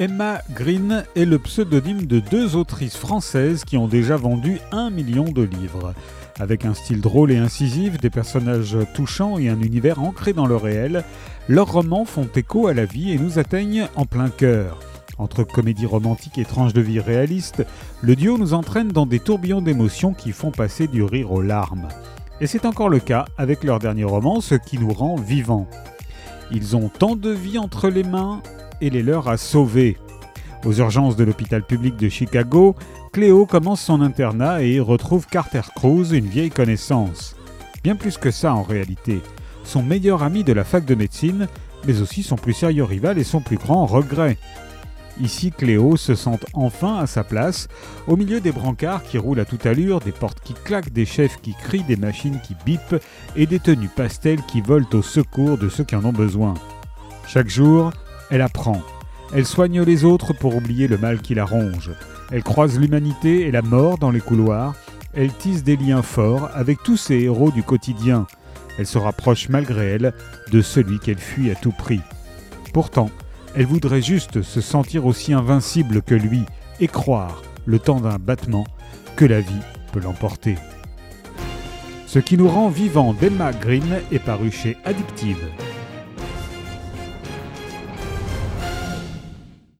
Emma Green est le pseudonyme de deux autrices françaises qui ont déjà vendu un million de livres. Avec un style drôle et incisif, des personnages touchants et un univers ancré dans le réel, leurs romans font écho à la vie et nous atteignent en plein cœur. Entre comédie romantique et tranche de vie réaliste, le duo nous entraîne dans des tourbillons d'émotions qui font passer du rire aux larmes. Et c'est encore le cas avec leur dernier roman, ce qui nous rend vivants. Ils ont tant de vie entre les mains et les leurs à sauver. Aux urgences de l'hôpital public de Chicago, Cléo commence son internat et retrouve Carter Cruz, une vieille connaissance. Bien plus que ça en réalité. Son meilleur ami de la fac de médecine, mais aussi son plus sérieux rival et son plus grand regret. Ici, Cléo se sent enfin à sa place, au milieu des brancards qui roulent à toute allure, des portes qui claquent, des chefs qui crient, des machines qui bipent et des tenues pastels qui volent au secours de ceux qui en ont besoin. Chaque jour, elle apprend. Elle soigne les autres pour oublier le mal qui la ronge. Elle croise l'humanité et la mort dans les couloirs. Elle tisse des liens forts avec tous ces héros du quotidien. Elle se rapproche malgré elle de celui qu'elle fuit à tout prix. Pourtant, elle voudrait juste se sentir aussi invincible que lui et croire, le temps d'un battement, que la vie peut l'emporter. Ce qui nous rend vivants d'Emma Green est paru chez Addictive.